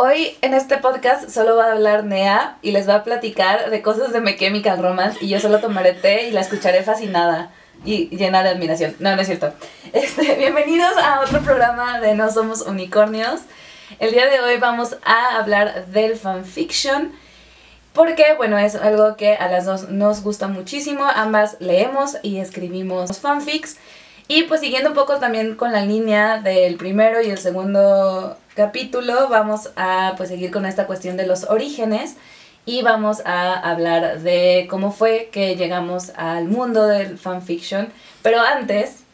Hoy en este podcast solo va a hablar Nea y les va a platicar de cosas de My Chemical Romance y yo solo tomaré té y la escucharé fascinada y llena de admiración. No, no es cierto. Este, bienvenidos a otro programa de No Somos Unicornios. El día de hoy vamos a hablar del fanfiction porque, bueno, es algo que a las dos nos gusta muchísimo. Ambas leemos y escribimos fanfics. Y pues siguiendo un poco también con la línea del primero y el segundo capítulo, vamos a pues seguir con esta cuestión de los orígenes y vamos a hablar de cómo fue que llegamos al mundo del fanfiction. Pero antes,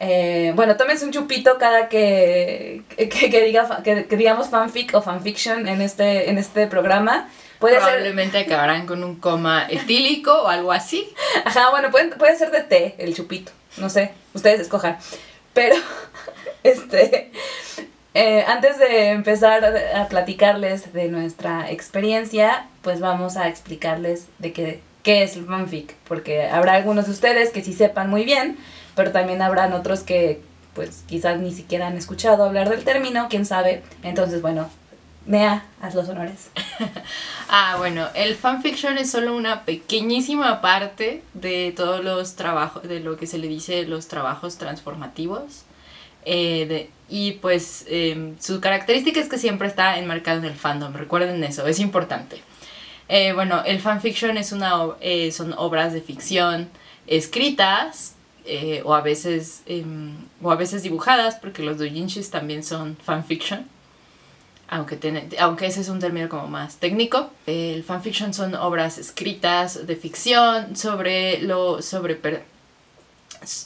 eh, bueno, tómense un chupito cada que, que, diga, que, digamos fanfic o fanfiction en este, en este programa. Puede Probablemente acabarán con un coma etílico o algo así. Ajá, bueno, puede, puede ser de té el chupito. No sé, ustedes escojan. Pero, este, eh, antes de empezar a platicarles de nuestra experiencia, pues vamos a explicarles de qué, qué es el fanfic. Porque habrá algunos de ustedes que sí sepan muy bien, pero también habrán otros que pues quizás ni siquiera han escuchado hablar del término, quién sabe. Entonces, bueno, Nea, haz los honores. ah, bueno, el fanfiction es solo una pequeñísima parte de todos los trabajos, de lo que se le dice los trabajos transformativos. Eh, y pues em, su característica es que siempre está enmarcado en el fandom, recuerden eso, es importante. Eh, bueno, el fanfiction es una, eh, son obras de ficción escritas o, a veces, em, o a veces dibujadas, porque los doujinshis también son fanfiction aunque, tiene, aunque ese es un término como más técnico. El fanfiction son obras escritas de ficción sobre, lo, sobre,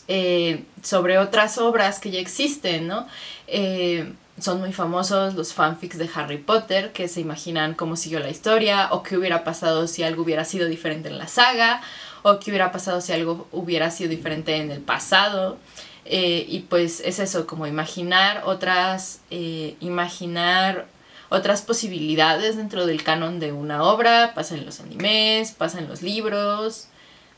eh, sobre otras obras que ya existen, ¿no? Eh, son muy famosos los fanfics de Harry Potter, que se imaginan cómo siguió la historia, o qué hubiera pasado si algo hubiera sido diferente en la saga, o qué hubiera pasado si algo hubiera sido diferente en el pasado. Eh, y pues es eso, como imaginar otras, imaginar otras posibilidades dentro del canon de una obra, pasa en los animes, pasa en los libros.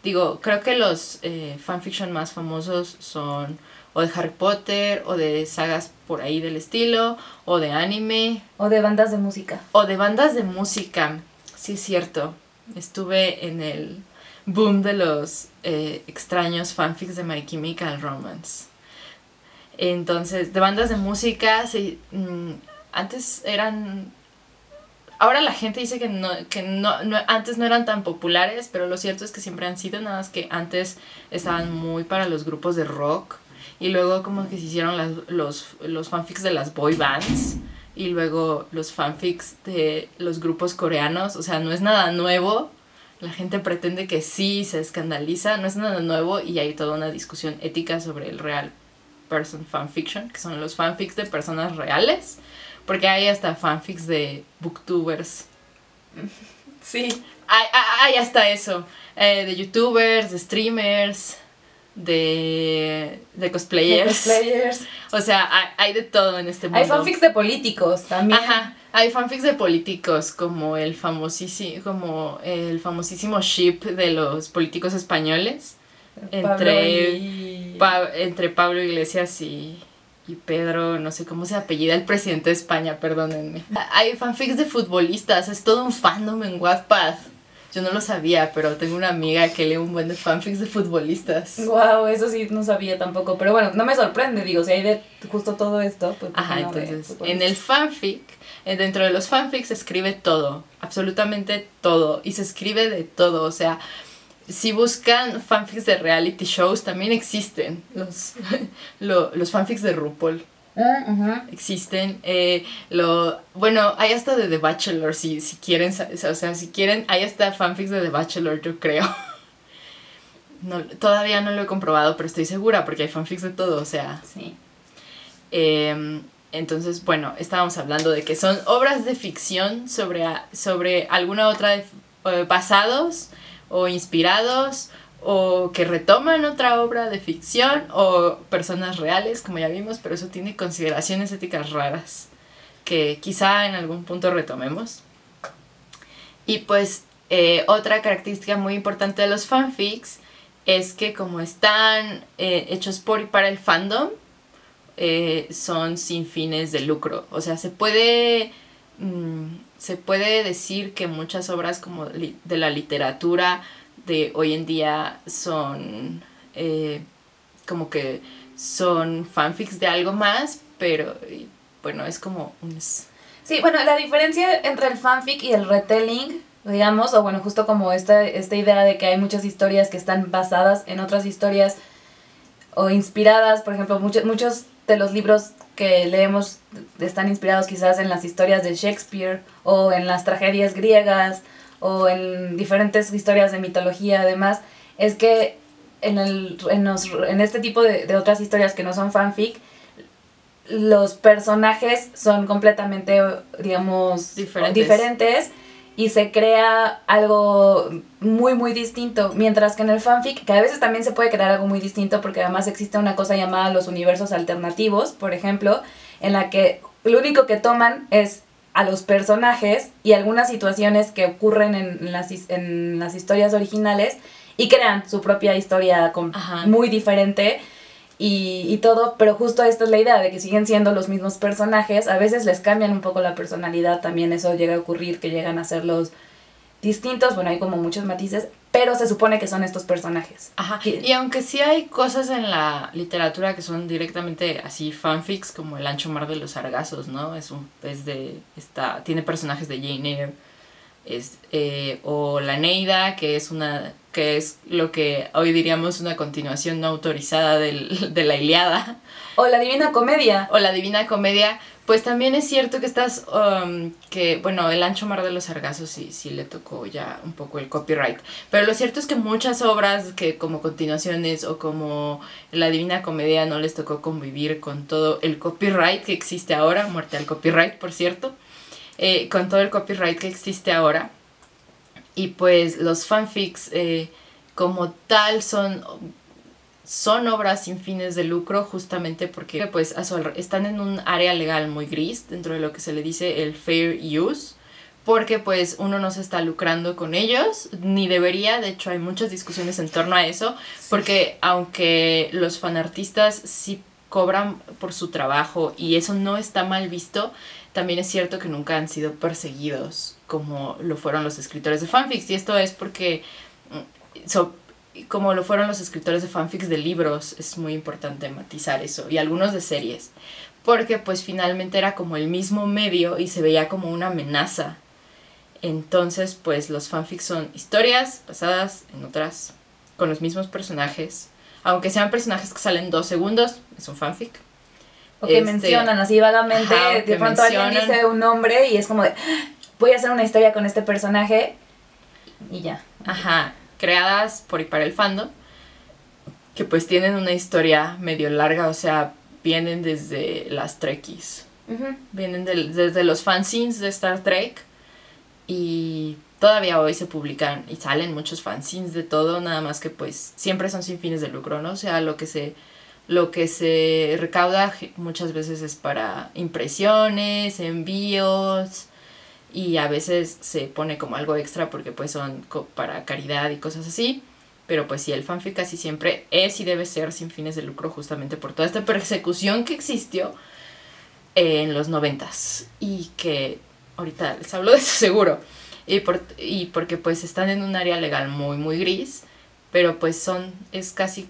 Digo, creo que los eh, fanfiction más famosos son o de Harry Potter, o de sagas por ahí del estilo, o de anime. O de bandas de música. O de bandas de música, sí es cierto. Estuve en el boom de los eh, extraños fanfics de My Chemical Romance. Entonces, de bandas de música, sí, mm, antes eran... Ahora la gente dice que, no, que no, antes no eran tan populares, pero lo cierto es que siempre han sido, nada más que antes estaban muy para los grupos de rock y luego como que se hicieron las, los, los fanfics de las boy bands y luego los fanfics de los grupos coreanos, o sea, no es nada nuevo, la gente pretende que sí, se escandaliza, no es nada nuevo y hay toda una discusión ética sobre el real person fanfiction, que son los fanfics de personas reales, porque hay hasta fanfics de booktubers. Sí. Hay, hay hasta eso, eh, de youtubers, de streamers, de, de cosplayers. O sea, hay, de todo en este mundo. Hay fanfics de políticos también. Ajá, hay fanfics de políticos como el famosísimo, como el famosísimo ship de los políticos españoles entre, entre Pablo Iglesias y, y Pedro, no sé cómo se apellida el presidente de España, perdónenme. Hay fanfics de futbolistas, es todo un fandom en Wattpad. Yo no lo sabía, pero tengo una amiga que lee un buen de fanfics de futbolistas. Wow, eso sí no sabía tampoco. Pero bueno, no me sorprende, digo, si hay de justo todo esto, pues. Ajá, entonces, en el fanfic, eh, dentro de los fanfics se escribe todo, absolutamente todo. Y se escribe de todo, o sea, si buscan fanfics de reality shows, también existen los, los fanfics de RuPaul. Ah, existen. Eh, lo, bueno, hay hasta de The Bachelor, si, si quieren, o sea, si quieren, hay hasta fanfics de The Bachelor, yo creo. No, todavía no lo he comprobado, pero estoy segura porque hay fanfics de todo, o sea. Sí. Em, entonces, bueno, estábamos hablando de que son obras de ficción sobre, sobre alguna otra, eh, basados o inspirados o que retoman otra obra de ficción o personas reales, como ya vimos, pero eso tiene consideraciones éticas raras que quizá en algún punto retomemos. Y pues eh, otra característica muy importante de los fanfics es que como están eh, hechos por y para el fandom, eh, son sin fines de lucro. O sea, se puede, mm, se puede decir que muchas obras como de la literatura de hoy en día son como que son fanfics de algo más, pero bueno, es como un... Sí, bueno, la diferencia entre el fanfic y el retelling, digamos, o bueno, justo como esta, esta idea de que hay muchas historias que están basadas en otras historias o inspiradas, por ejemplo, muchos, muchos de los libros que leemos están inspirados quizás en las historias de Shakespeare o en las tragedias griegas o en diferentes historias de mitología además, es que en, el, en, en este tipo de, de otras historias que no son fanfic, los personajes son completamente, digamos, diferentes. Y se crea algo muy, muy distinto. Mientras que en el fanfic, que a veces también se puede crear algo muy distinto, porque además existe una cosa llamada los universos alternativos, por ejemplo, en la que lo único que toman es a los personajes y algunas situaciones que ocurren en las, en las historias originales y crean su propia historia muy diferente y, y, todo, pero justo esta es la idea de que siguen siendo los mismos personajes, a veces les cambian un poco la personalidad, también eso llega a ocurrir, que llegan a ser los distintos, bueno, hay como muchos matices, pero se supone que son estos personajes. Ajá, y aunque sí hay cosas en la literatura que son directamente así fanfics, como El ancho mar de los sargazos, ¿no? Es, un, es de, está, tiene personajes de Jane Eyre, es, eh, o La Neida, que es una que es lo que hoy diríamos una continuación no autorizada del, de la Iliada. O la Divina Comedia. O la Divina Comedia. Pues también es cierto que estás, um, que, bueno, el ancho mar de los sargazos sí, sí le tocó ya un poco el copyright. Pero lo cierto es que muchas obras que como continuaciones o como la Divina Comedia no les tocó convivir con todo el copyright que existe ahora, muerte al copyright, por cierto, eh, con todo el copyright que existe ahora y pues los fanfics eh, como tal son, son obras sin fines de lucro justamente porque pues están en un área legal muy gris dentro de lo que se le dice el fair use porque pues uno no se está lucrando con ellos, ni debería, de hecho hay muchas discusiones en torno a eso, porque aunque los fanartistas sí cobran por su trabajo y eso no está mal visto, también es cierto que nunca han sido perseguidos como lo fueron los escritores de fanfics. Y esto es porque, mm, como lo fueron los escritores de fanfics de libros, es muy importante matizar eso. Y algunos de series. Porque pues finalmente era como el mismo medio y se veía como una amenaza. Entonces pues los fanfics son historias basadas en otras, con los mismos personajes. Aunque sean personajes que salen dos segundos, es un fanfic. O que este, mencionan así vagamente, de pronto alguien dice un nombre y es como de, voy a hacer una historia con este personaje y ya. Ajá, creadas por y para el fandom, que pues tienen una historia medio larga, o sea, vienen desde las Trekkies, vienen desde los fanzines de Star Trek y todavía hoy se publican y salen muchos fanzines de todo, nada más que pues siempre son sin fines de lucro, ¿no? O sea, lo que se lo que se recauda muchas veces es para impresiones, envíos, y a veces se pone como algo extra porque pues son para caridad y cosas así. Pero pues sí, el fanfic casi siempre es y debe ser sin fines de lucro justamente por toda esta persecución que existió en los noventas y que ahorita les hablo de eso seguro. Y, por, y porque pues están en un área legal muy muy gris, pero pues son, es casi...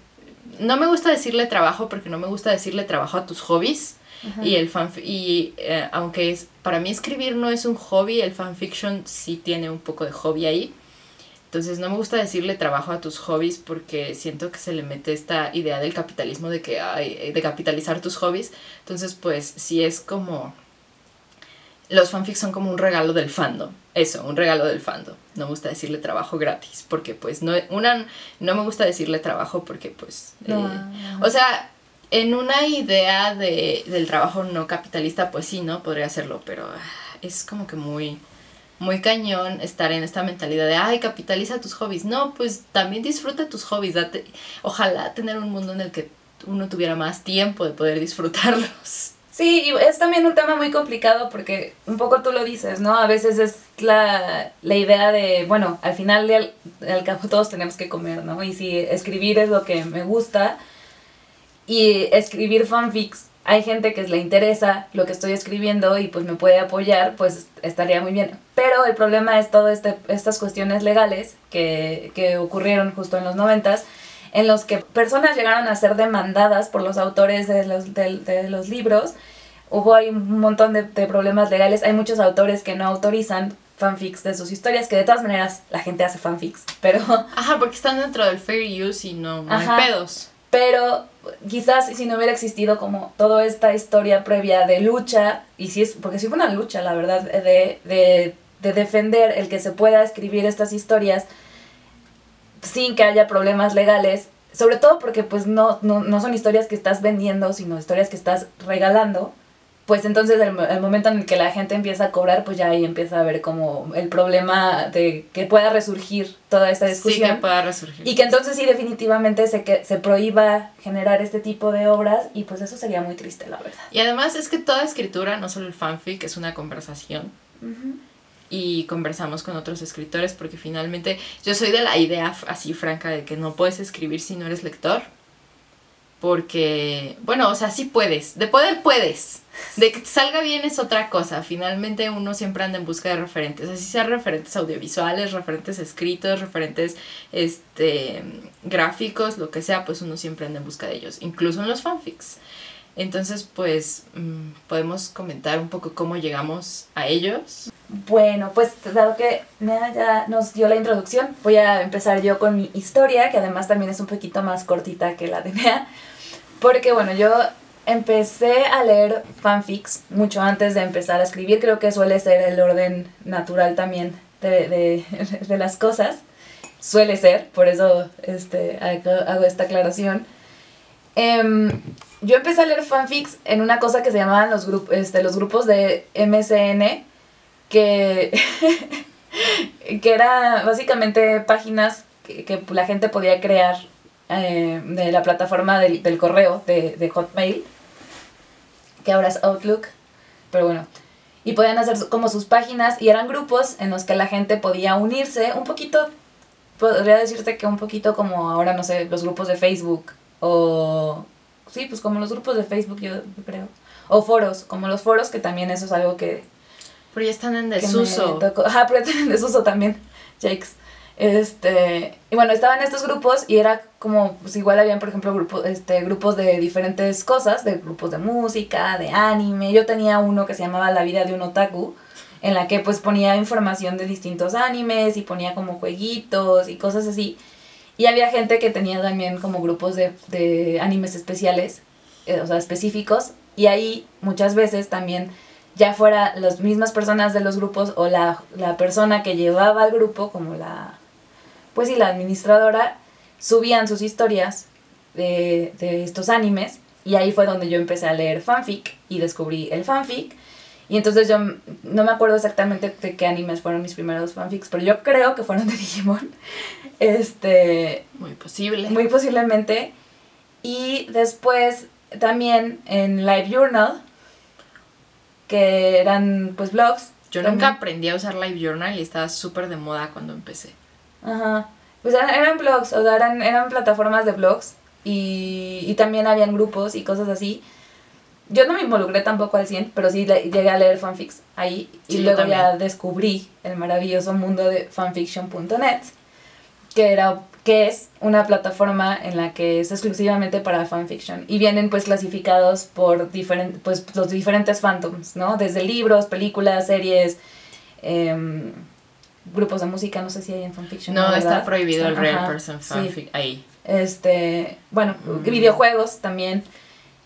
No me gusta decirle trabajo porque no me gusta decirle trabajo a tus hobbies, y el fan y eh, aunque es para mí escribir no es un hobby, el fanfiction sí tiene un poco de hobby ahí. Entonces no me gusta decirle trabajo a tus hobbies porque siento que se le mete esta idea del capitalismo de que hay, de capitalizar tus hobbies. Entonces pues sí es como los fanfics son como un regalo del fandom. Eso, un regalo del fandom. No me gusta decirle trabajo gratis porque pues no una no me gusta decirle trabajo porque pues eh, o sea, en una idea de, del trabajo no capitalista, pues sí, ¿no? Podría hacerlo, pero ah, es como que muy... muy cañón estar en esta mentalidad de, ay, capitaliza tus hobbies. No, pues también disfruta tus hobbies. Date, ojalá tener un mundo en el que uno tuviera más tiempo de poder disfrutarlos. Sí, y es también un tema muy complicado porque un poco tú lo dices, ¿no? A veces es la, la idea de, bueno, al final al, al cabo todos tenemos que comer, ¿no? Y si escribir es lo que me gusta y escribir fanfics, hay gente que le interesa lo que estoy escribiendo y pues me puede apoyar, pues estaría muy bien. Pero el problema es todas este, estas cuestiones legales que, que ocurrieron justo en los noventas en los que personas llegaron a ser demandadas por los autores de los, de, de los libros. Hubo ahí un montón de, de, problemas legales. Hay muchos autores que no autorizan fanfics de sus historias, que de todas maneras la gente hace fanfics, pero... Ajá, porque están dentro del fair use y no, no hay pedos. Pero quizás si no hubiera existido como toda esta historia previa de lucha, y si es, porque sí fue una lucha, la verdad, de, de, de defender el que se pueda escribir estas historias sin que haya problemas legales, sobre todo porque pues no, no, no son historias que estás vendiendo, sino historias que estás regalando, pues entonces el, el, momento en el que la gente empieza a cobrar, pues ya ahí empieza a ver como el problema de que pueda resurgir toda esta discusión. Sí, que pueda resurgir. Y que entonces sí definitivamente se, que, se prohíba generar este tipo de obras y pues eso sería muy triste, la verdad. Y además es que toda escritura, no solo el fanfic, es una conversación. Uh -huh y conversamos con otros escritores porque finalmente yo soy de la idea así franca de que no puedes escribir si no eres lector. Porque, bueno, o sea, sí puedes, de poder puedes, de que salga bien es otra cosa, finalmente uno siempre anda en busca de referentes, así sean referentes audiovisuales, referentes escritos, referentes este, gráficos, lo que sea, pues uno siempre anda en busca de ellos, incluso en los fanfics. Entonces, pues, mmm, podemos comentar un poco cómo llegamos a ellos. Bueno, pues dado que Nea ya nos dio la introducción, voy a empezar yo con mi historia, que además también es un poquito más cortita que la de Nea. Porque bueno, yo empecé a leer fanfics mucho antes de empezar a escribir, creo que suele ser el orden natural también de, de, de las cosas. Suele ser, por eso este, hago esta aclaración. Um, yo empecé a leer fanfics en una cosa que se llamaban los, grup este, los grupos de MSN, que, que era básicamente páginas que, que, la gente podía crear eh, de la plataforma del, del correo de, de, Hotmail, que ahora es Outlook, pero bueno. Y podían hacer como sus páginas y eran grupos en los que la gente podía unirse un poquito, podría decirte que un poquito como ahora, no sé, los grupos de Facebook o sí, pues como los grupos de Facebook, yo creo. O foros, como los foros, que también eso es algo que... Pero ya están en desuso. Ajá, pero están en desuso también, Jakes. Este, y bueno, estaban estos grupos y era como, pues igual habían, por ejemplo, grupos, este, grupos de diferentes cosas, de grupos de música, de anime. Yo tenía uno que se llamaba La vida de un otaku, en la que pues ponía información de distintos animes y ponía como jueguitos y cosas así. Y había gente que tenía también como grupos de, de animes especiales, eh, o sea, específicos. Y ahí muchas veces también, ya fuera las mismas personas de los grupos o la, la persona que llevaba al grupo, como la, pues sí, la administradora, subían sus historias de, de estos animes. Y ahí fue donde yo empecé a leer fanfic y descubrí el fanfic. Y entonces yo no me acuerdo exactamente de qué animes fueron mis primeros fanfics, pero yo creo que fueron de Digimon. Este. Muy posible. Muy posiblemente. Y después también en Live Journal, que eran pues blogs. Yo también. nunca aprendí a usar Live Journal y estaba súper de moda cuando empecé. Ajá. Pues eran, eran blogs, o sea, eran, eran plataformas de blogs y, y también habían grupos y cosas así yo no me involucré tampoco al 100, pero sí llegué a leer fanfics ahí y Sí, luego ya descubrí el maravilloso mundo de fanfiction.net, que era que es una plataforma en la que es exclusivamente para fanfiction y vienen pues clasificados por diferentes pues los diferentes fandoms, ¿no? Desde libros, películas, series, em, grupos de música, no sé si hay en fanfiction. No, está prohibido el Ajá, Real Person sí. fanfic ahí. Este, bueno, Mm. videojuegos también.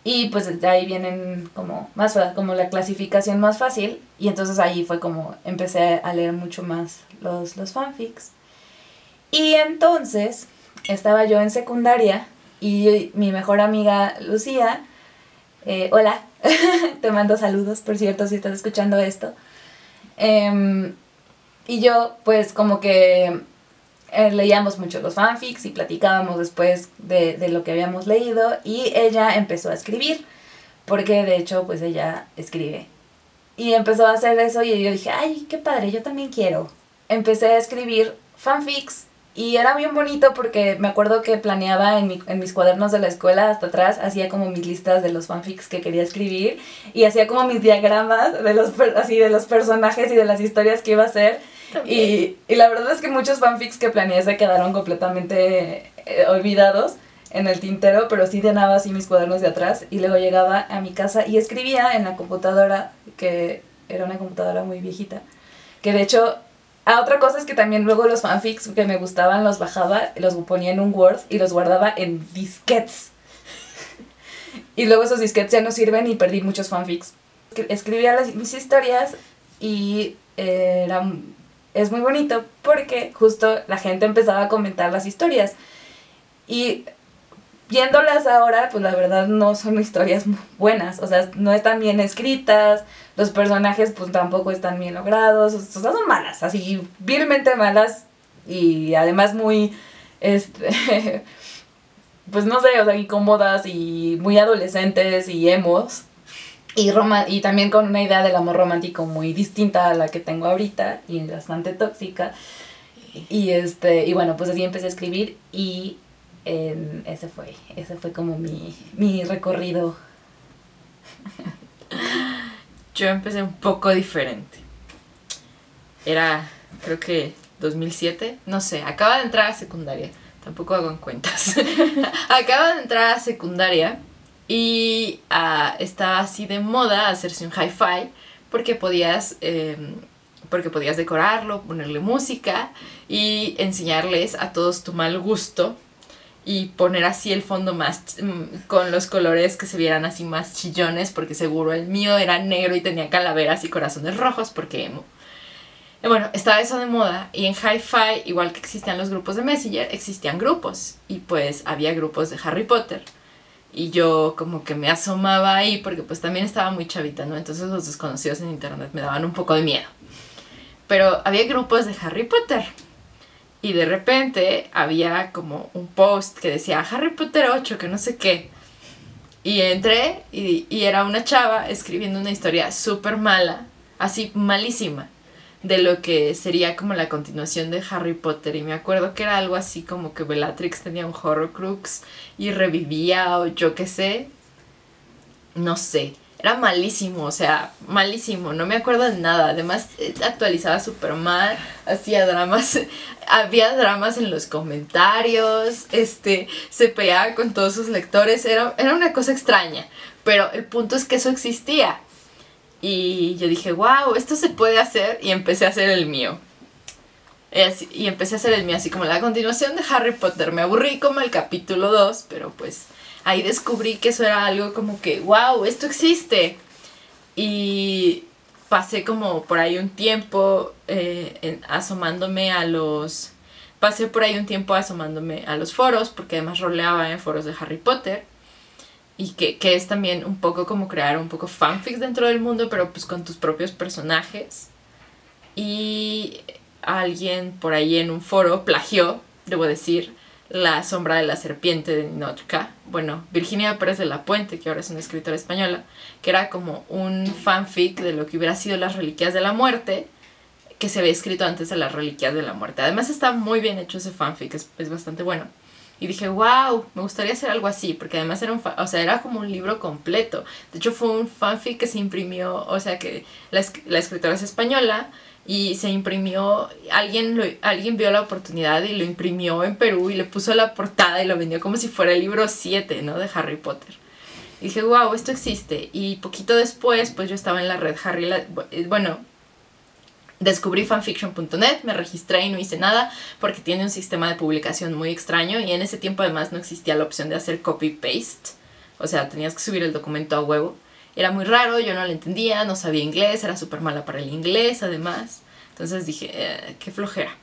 Y pues de ahí vienen como más como la clasificación más fácil. Y entonces ahí fue como empecé a leer mucho más los, los fanfics. Y entonces estaba yo en secundaria y mi mejor amiga Lucía, eh, hola, te mando saludos, por cierto, si estás escuchando esto. em, Y yo, pues como que eh, leíamos mucho los fanfics y platicábamos después de, de, lo que habíamos leído y ella empezó a escribir, porque de hecho pues ella escribe. Y empezó a hacer eso y yo dije, ay, qué padre, yo también quiero. Empecé a escribir fanfics y era bien bonito porque me acuerdo que planeaba en, mi, en mis cuadernos de la escuela hasta atrás, hacía como mis listas de los fanfics que quería escribir y hacía como mis diagramas de los, así, de los personajes y de las historias que iba a hacer. Y, y, la verdad es que muchos fanfics que planeé se quedaron completamente eh, olvidados en el tintero, pero sí llenaba así mis cuadernos de atrás y luego llegaba a mi casa y escribía en la computadora, que era una computadora muy viejita, que de hecho Ah, otra cosa es que también luego los fanfics que me gustaban los bajaba, los ponía en un Word y los guardaba en disquets. y luego esos disquets ya no sirven y perdí muchos fanfics. Escribía las, mis historias y era, es muy bonito porque justo la gente empezaba a comentar las historias. Y viéndolas ahora, pues la verdad no son historias buenas, o sea, no están bien escritas, los personajes pues tampoco están bien logrados, o sea, son malas, así vilmente malas y además muy, este, pues no sé, o sea, incómodas y muy adolescentes y emos. Y, Roma y también con una idea del amor romántico muy distinta a la que tengo ahorita y bastante tóxica. Y este, y bueno, pues así empecé a escribir y ese fue, ese fue como mi, mi recorrido. Yo empecé un poco diferente. Era, creo que 2007, no sé, acaba de entrar a secundaria, tampoco hago en cuentas. acaba de entrar a secundaria y uh, estaba así de moda hacerse un hi-fi porque podías, em, porque podías decorarlo, ponerle música y enseñarles a todos tu mal gusto y poner así el fondo más mm, con los colores que se vieran así más chillones porque seguro el mío era negro y tenía calaveras y corazones rojos porque bueno, estaba eso de moda y en Hi-Fi, igual que existían los grupos de Messenger, existían grupos y pues había grupos de Harry Potter. Y yo como que me asomaba ahí porque pues también estaba muy chavita, ¿no? Entonces los desconocidos en internet me daban un poco de miedo. Pero había grupos de Harry Potter y de repente había como un post que decía Harry Potter 8, que no sé qué. Y entré y, y era una chava escribiendo una historia súper mala, así malísima, de lo que sería como la continuación de Harry Potter. Y me acuerdo que era algo así como que Bellatrix tenía un Horrocrux y revivía o yo qué sé. No sé era malísimo, o sea, malísimo, no me acuerdo de nada. Además, eh, actualizaba súper mal, hacía dramas, había dramas en los comentarios, este, se peleaba con todos sus lectores, era, era una cosa extraña. Pero el punto es que eso existía. Y yo dije, wow, esto se puede hacer, y empecé a hacer el mío. Y empecé a hacer el mío, así como la continuación de Harry Potter. Me aburrí como el capítulo 2, pero pues ahí descubrí que eso era algo como que, wow, esto existe. Y pasé como por ahí un tiempo eh, asomándome a los... Pasé por ahí un tiempo asomándome a los foros, porque además roleaba en foros de Harry Potter. Y que, que es también un poco como crear un poco fanfics dentro del mundo, pero pues con tus propios personajes. Y alguien por ahí en un foro plagió, debo decir, la sombra de la serpiente de Ninochka. Bueno, Virginia Pérez de la Puente, que ahora es una escritora española, que era como un fanfic de lo que hubiera sido las reliquias de la muerte, que se había escrito antes de las reliquias de la muerte. Además está muy bien hecho ese fanfic, es, es bastante bueno. Y dije, wow, me gustaría hacer algo así, porque además era un, o sea, era como un libro completo. De hecho fue un fanfic que se imprimió, o sea, que la, la escritora es española, y se imprimió, alguien, lo, alguien vio la oportunidad y lo imprimió en Perú y le puso la portada y lo vendió como si fuera el libro 7, ¿no? De Harry Potter. Y dije, wow, esto existe. Y poquito después, pues yo estaba en la red Harry, eh, bueno, descubrí fanfiction.net, me registré y no hice nada porque tiene un sistema de publicación muy extraño y en ese tiempo además no existía la opción de hacer copy-paste. O sea, tenías que subir el documento a huevo. Era muy raro, yo no lo entendía, no sabía inglés, era súper mala para el inglés además. Entonces dije, eh, qué flojera.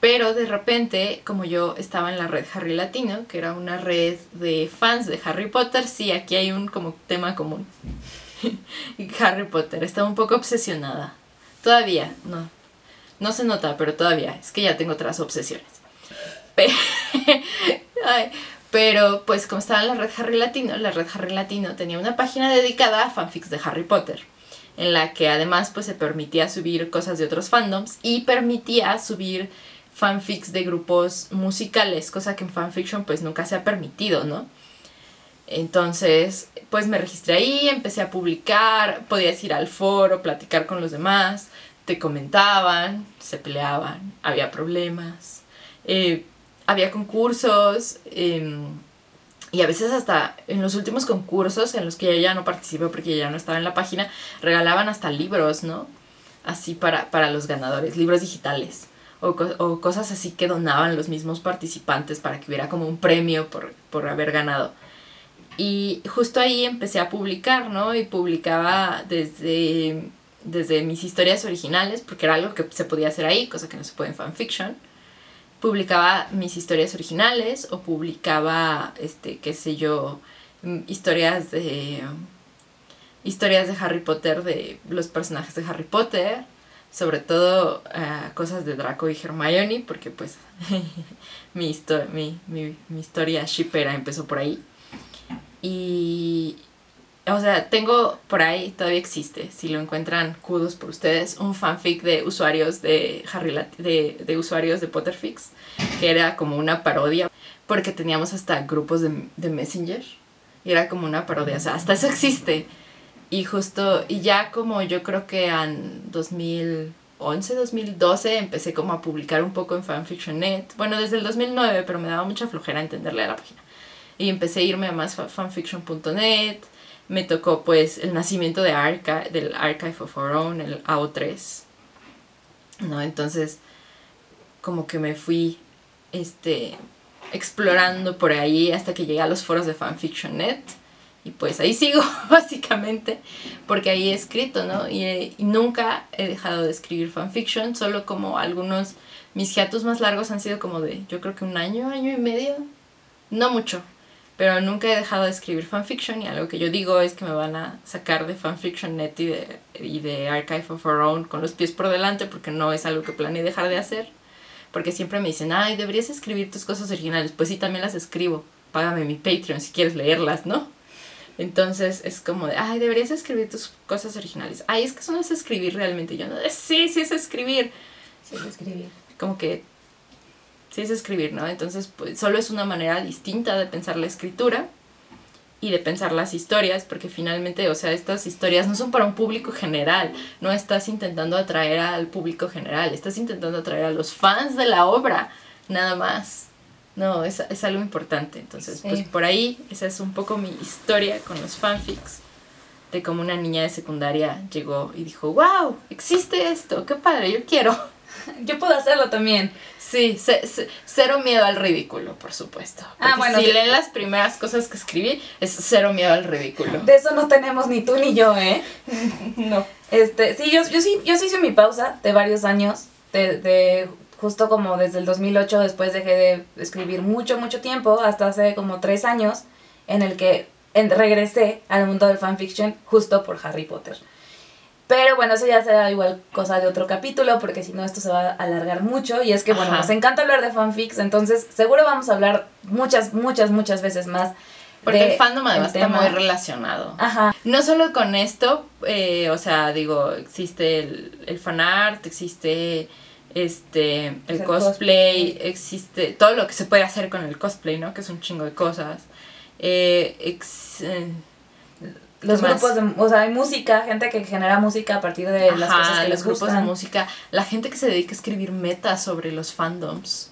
Pero de repente, como yo estaba en la red Harry Latino, que era una red de fans de Harry Potter, sí, aquí hay un como tema común. Harry Potter, estaba un poco obsesionada. Todavía, no. No se nota, pero todavía, es que ya tengo otras obsesiones. pero pues como estaba en la red Harry Latino, la red Harry Latino tenía una página dedicada a fanfics de Harry Potter, en la que además pues se permitía subir cosas de otros fandoms y permitía subir fanfics de grupos musicales, cosa que en fanfiction pues nunca se ha permitido, ¿no? Entonces, pues me registré ahí, empecé a publicar, podías ir al foro, platicar con los demás, te comentaban, se peleaban, había problemas, eh, había concursos em, y a veces hasta en los últimos concursos en los que yo ya no participé porque ya no estaba en la página, regalaban hasta libros, ¿no? Así para, para los ganadores, libros digitales o, o, cosas así que donaban los mismos participantes para que hubiera como un premio por, por haber ganado. Y justo ahí empecé a publicar, ¿no? Y publicaba desde, desde mis historias originales, porque era algo que se podía hacer ahí, cosa que no se puede en fanfiction. Publicaba mis historias originales o publicaba, este, qué sé yo, mm, historias de historias de Harry Potter, de los personajes de Harry Potter, sobre todo uh, cosas de Draco y Hermione, porque pues mi, mi, mi, mi historia shipera empezó por ahí. Y, o sea, tengo por ahí, todavía existe, si lo encuentran, kudos por ustedes, un fanfic de usuarios de Harry de, de usuarios de Potterfix, que era como una parodia, porque teníamos hasta grupos de, de Messenger, y era como una parodia, o sea, hasta eso existe. Y justo, y ya como yo creo que en 2011, 2012 empecé como a publicar un poco en fanfiction.net, bueno, desde el 2009, pero me daba mucha flojera entenderle a la página y empecé a irme a más fanfiction.net. Me tocó pues el nacimiento de Arca, del Archive of Our Own, el AO3. ¿No? Entonces, como que me fui este, explorando por ahí hasta que llegué a los foros de fanfiction.net. Y pues ahí sigo, básicamente, porque ahí he escrito, ¿no? Y, y, nunca he dejado de escribir fanfiction, solo como algunos, mis hiatus más largos han sido como de, yo creo que un año, año y medio, no mucho, pero nunca he dejado de escribir fanfiction y algo que yo digo es que me van a sacar de fanfiction.net y de, y de Archive of Our Own con los pies por delante porque no es algo que planee dejar de hacer. Porque siempre me dicen, ay, deberías escribir tus cosas originales. Pues sí, también las escribo. Págame mi Patreon si quieres leerlas, ¿no? Entonces es como de, ay, deberías escribir tus cosas originales. Ay, es que eso no es escribir realmente. Yo no, sí, sí es escribir. Sí es escribir. Como que sí es escribir, ¿no? Entonces, pues solo es una manera distinta de pensar la escritura y de pensar las historias, porque finalmente, o sea, estas historias no son para un público general, no estás intentando atraer al público general, estás intentando atraer a los fans de la obra, nada más. No, es, es algo importante. Entonces, pues por ahí, esa es un poco mi historia con los fanfics, de cómo una niña de secundaria llegó y dijo, wow, existe esto, qué padre, yo quiero. Yo puedo hacerlo también. Sí, cero miedo al ridículo, por supuesto. ah, bueno. Si leen las primeras cosas que escribí, es cero miedo al ridículo. De eso no tenemos ni tú ni yo, ¿eh? no. Este, sí, yo, yo sí, yo sí hice mi pausa de varios años, de, de justo como desde el 2008, después dejé de escribir mucho, mucho tiempo, hasta hace como tres años, en el que regresé al mundo del fanfiction justo por Harry Potter. Pero bueno, eso ya será igual cosa de otro capítulo, porque si no esto se va a alargar mucho. Y es que, bueno, nos encanta hablar de fanfics, entonces seguro vamos a hablar muchas, muchas, muchas veces más. Porque el fandom además está muy relacionado. Ajá. No solo con esto, eh, o sea, digo, existe el, el fanart, existe este el, cosplay, existe todo lo que se puede hacer con el cosplay, ¿no? Que es un chingo de cosas. Eh, eh los grupos de, o sea, hay música, gente que genera música a partir de las cosas que los grupos de música, la gente que se dedica a escribir metas sobre los fandoms.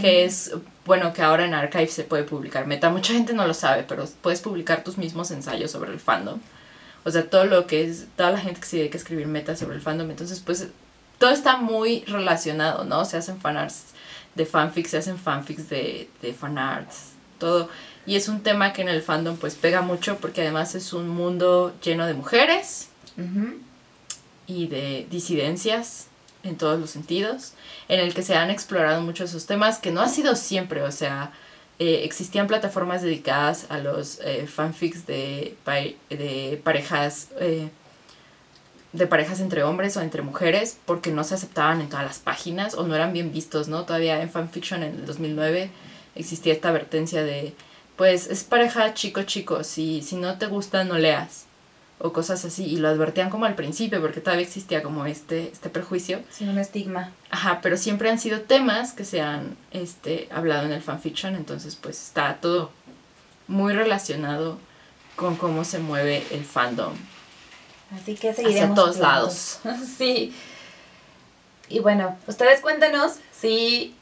que es, bueno, que ahora en Archive se puede publicar meta. Mucha gente no lo sabe, pero puedes publicar tus mismos ensayos sobre el fandom. O sea, todo lo que es, toda la gente que se dedica a escribir metas sobre el fandom. Entonces, pues, todo está muy relacionado, ¿no? Se hacen fanarts de fanfics, se hacen fanfics de, de fanarts, todo. Y es un tema que en el fandom pues pega mucho porque además es un mundo lleno de mujeres y de disidencias en todos los sentidos, en el que se han explorado muchos esos temas que no ha sido siempre, o sea, eh, existían plataformas dedicadas a los eh, fanfics de, de parejas eh, de parejas entre hombres o entre mujeres porque no se aceptaban en todas las páginas o no eran bien vistos, ¿no? Todavía en fanfiction en el 2009 existía esta advertencia de, pues es pareja chico-chico, si, si no te gusta no leas o cosas así y lo advertían como al principio porque todavía existía como este, este prejuicio. Sin un estigma. Ajá, pero siempre han sido temas que se han este, hablado en el fanfiction, entonces pues está todo muy relacionado con cómo se mueve el fandom. Así que seguiremos. Hacia todos lados. sí. Y bueno, ustedes cuéntenos si,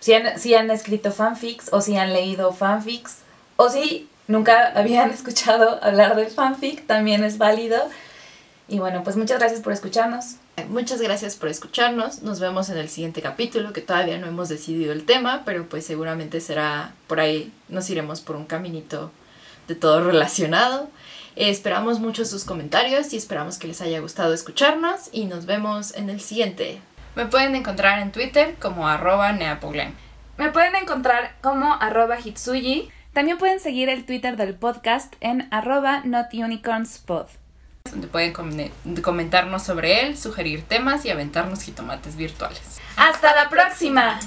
si, han, si han escrito fanfics o si han leído fanfics o si nunca habían escuchado hablar del fanfic, también es válido. Y bueno, pues muchas gracias por escucharnos. Muchas gracias por escucharnos. Nos vemos en el siguiente capítulo, que todavía no hemos decidido el tema, pero pues seguramente será por ahí, nos iremos por un caminito de todo relacionado. Eh, esperamos mucho sus comentarios y esperamos que les haya gustado escucharnos y nos vemos en el siguiente. Me pueden encontrar en Twitter como arroba neapoglen. Me pueden encontrar como arroba hitsuyi. También pueden seguir el Twitter del podcast en arroba notunicornspod. donde pueden com- comentarnos sobre él, sugerir temas y aventarnos jitomates virtuales. ¡Hasta la próxima!